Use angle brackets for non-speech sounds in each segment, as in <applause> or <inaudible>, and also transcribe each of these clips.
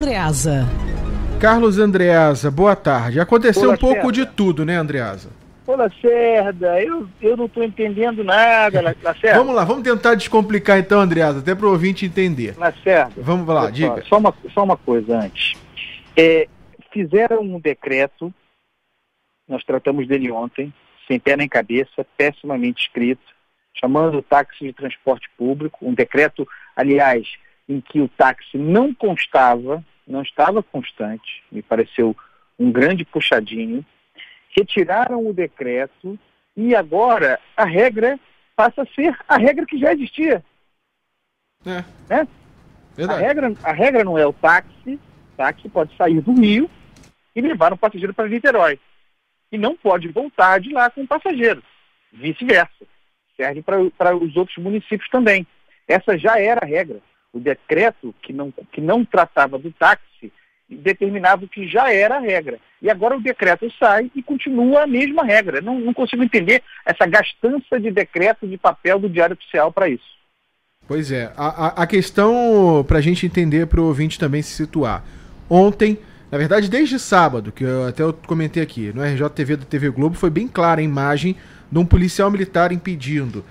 Andreasa. Carlos Andreasa, boa tarde. Aconteceu Olá, um pouco de tudo, né, Andreasa? Ô, Lacerda, eu, eu não estou entendendo nada, Lacerda. vamos lá, vamos tentar descomplicar então, Andreasa, até para o ouvinte entender. Lacerda. Vamos lá, diga. Só uma, só uma coisa antes. É, fizeram um decreto, nós tratamos dele ontem, sem pé nem cabeça, pessimamente escrito, chamando o táxi de transporte público, um decreto, aliás, em que o táxi não constava, não estava constante, me pareceu um grande puxadinho, retiraram o decreto e agora a regra passa a ser a regra que já existia. É. Né? A, regra, a regra não é o táxi, o táxi pode sair do Rio e levar um passageiro para Niterói. E não pode voltar de lá com o passageiro. Vice-versa. Serve para os outros municípios também. Essa já era a regra o decreto que não, que não tratava do táxi determinava que já era a regra. E agora o decreto sai e continua a mesma regra. Não, não consigo entender essa gastança de decreto de papel do Diário Oficial para isso. Pois é. A, a, a questão, para a gente entender, para o ouvinte também se situar. Ontem, na verdade, desde sábado, que eu, até eu comentei aqui, no RJTV da TV Globo, foi bem clara a imagem de um policial militar impedindo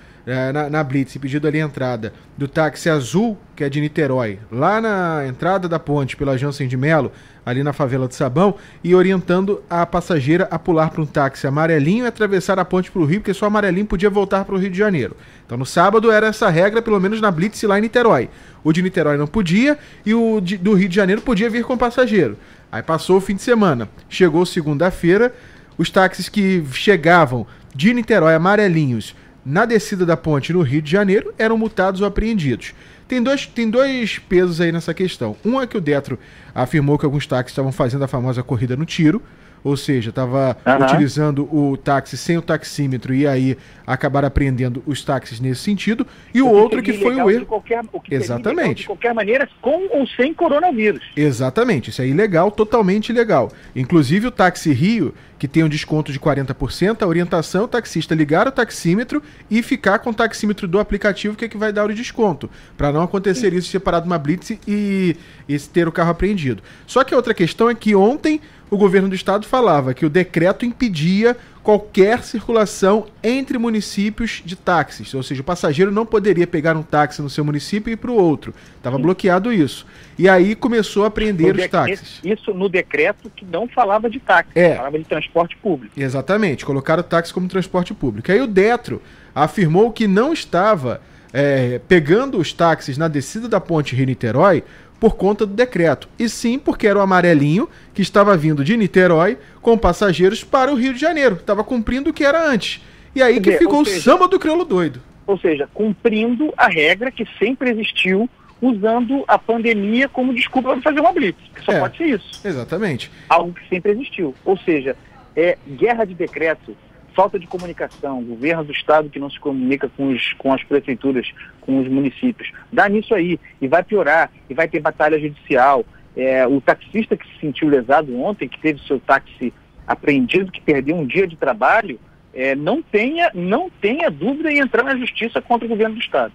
na, na Blitz, pedido ali a entrada do táxi azul, que é de Niterói, lá na entrada da ponte pela Jansen de Melo, ali na favela do Sabão, e orientando a passageira a pular para um táxi amarelinho e atravessar a ponte para o Rio, porque só amarelinho podia voltar para o Rio de Janeiro. Então no sábado era essa regra, pelo menos na Blitz lá em Niterói. O de Niterói não podia e o de, do Rio de Janeiro podia vir com passageiro. Aí passou o fim de semana. Chegou segunda-feira, os táxis que chegavam de Niterói amarelinhos na descida da ponte no Rio de Janeiro eram multados ou apreendidos. Tem dois, tem dois pesos aí nessa questão. Um é que o Detro afirmou que alguns táxis estavam fazendo a famosa corrida no tiro, ou seja, estava uhum. utilizando o táxi sem o taxímetro e aí acabaram apreendendo os táxis nesse sentido. E o, o outro que foi o erro. Qualquer, o que Exatamente. De qualquer maneira, com ou sem coronavírus. Exatamente, isso é ilegal, totalmente ilegal. Inclusive o Táxi Rio, que tem um desconto de 40%, a orientação é o taxista ligar o taxímetro e ficar com o taxímetro do aplicativo que é que vai dar o desconto, para não acontecer Sim. isso separado uma blitz e, e ter o carro apreendido. Só que a outra questão é que ontem o governo do estado falava que o decreto impedia qualquer circulação entre municípios de táxis, ou seja, o passageiro não poderia pegar um táxi no seu município e ir para o outro. Estava bloqueado isso. E aí começou a prender os táxis. Isso no decreto que não falava de táxi, é. falava de transporte público. Exatamente, colocaram o táxi como transporte público. Aí o Detro afirmou que não estava é, pegando os táxis na descida da ponte Rio-Niterói por conta do decreto, e sim porque era o amarelinho que estava vindo de Niterói com passageiros para o Rio de Janeiro. Estava cumprindo o que era antes. E aí que ficou seja, o samba do crioulo doido. Ou seja, cumprindo a regra que sempre existiu, usando a pandemia como desculpa para fazer uma blitz. Só é, pode ser isso. Exatamente. Algo que sempre existiu. Ou seja, é guerra de decreto falta de comunicação, governo do estado que não se comunica com, os, com as prefeituras, com os municípios. Dá nisso aí, e vai piorar, e vai ter batalha judicial. É, o taxista que se sentiu lesado ontem, que teve seu táxi apreendido, que perdeu um dia de trabalho, é, não, tenha, não tenha dúvida em entrar na justiça contra o governo do estado.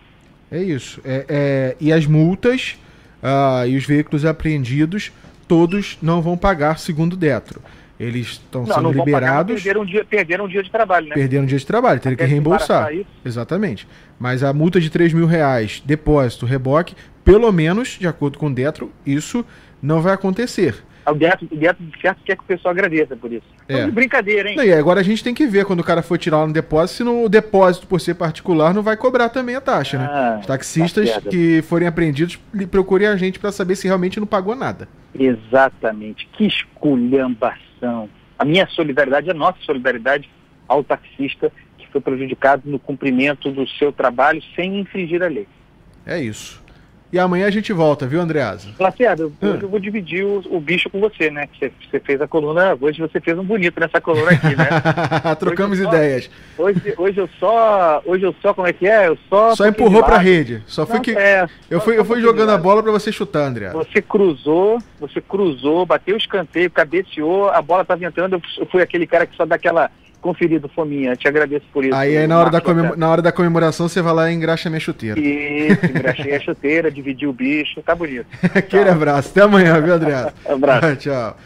É isso. É, é, e as multas uh, e os veículos apreendidos, todos não vão pagar segundo o Detro. Eles estão sendo não liberados. Pagar, perderam, um dia, perderam um dia de trabalho, né? Perderam um dia de trabalho, teriam que reembolsar. Exatamente. Mas a multa de 3 mil reais, depósito, reboque, pelo menos, de acordo com o Detro, isso não vai acontecer. O Detro, o Detro de certo quer que o pessoal agradeça por isso. É. Então, brincadeira, hein? E agora a gente tem que ver quando o cara for tirar lá no depósito, se no depósito, por ser particular, não vai cobrar também a taxa, né? ah, né? Os taxistas tá que forem apreendidos procurem a gente para saber se realmente não pagou nada. Exatamente. Que esculhambação a minha solidariedade, a nossa solidariedade ao taxista que foi prejudicado no cumprimento do seu trabalho sem infringir a lei. É isso. E amanhã a gente volta, viu, Andreasa? Lacerda, hum. hoje eu vou dividir o, o, bicho com você, né? Você, você, fez a coluna, hoje você fez um bonito nessa coluna aqui, né? <laughs> Trocamos hoje ideias. Só, hoje, hoje eu só, hoje eu só, como é que é? Eu só Só empurrou pra rede. Só foi que é, eu fui, eu fui jogando a bola para você chutar, Andreasa. Você cruzou, você cruzou, bateu o escanteio, cabeceou, a bola tava entrando, eu fui aquele cara que só dá aquela conferido, Fominha. Te agradeço por isso. Aí, aí na, hora da comemora, na hora da comemoração você vai lá e engraxa minha chuteira. Isso, <laughs> engraxei a chuteira, dividi o bicho, tá bonito. <laughs> Aquele abraço. Até amanhã, viu, Adriano? <laughs> abraço. Tchau.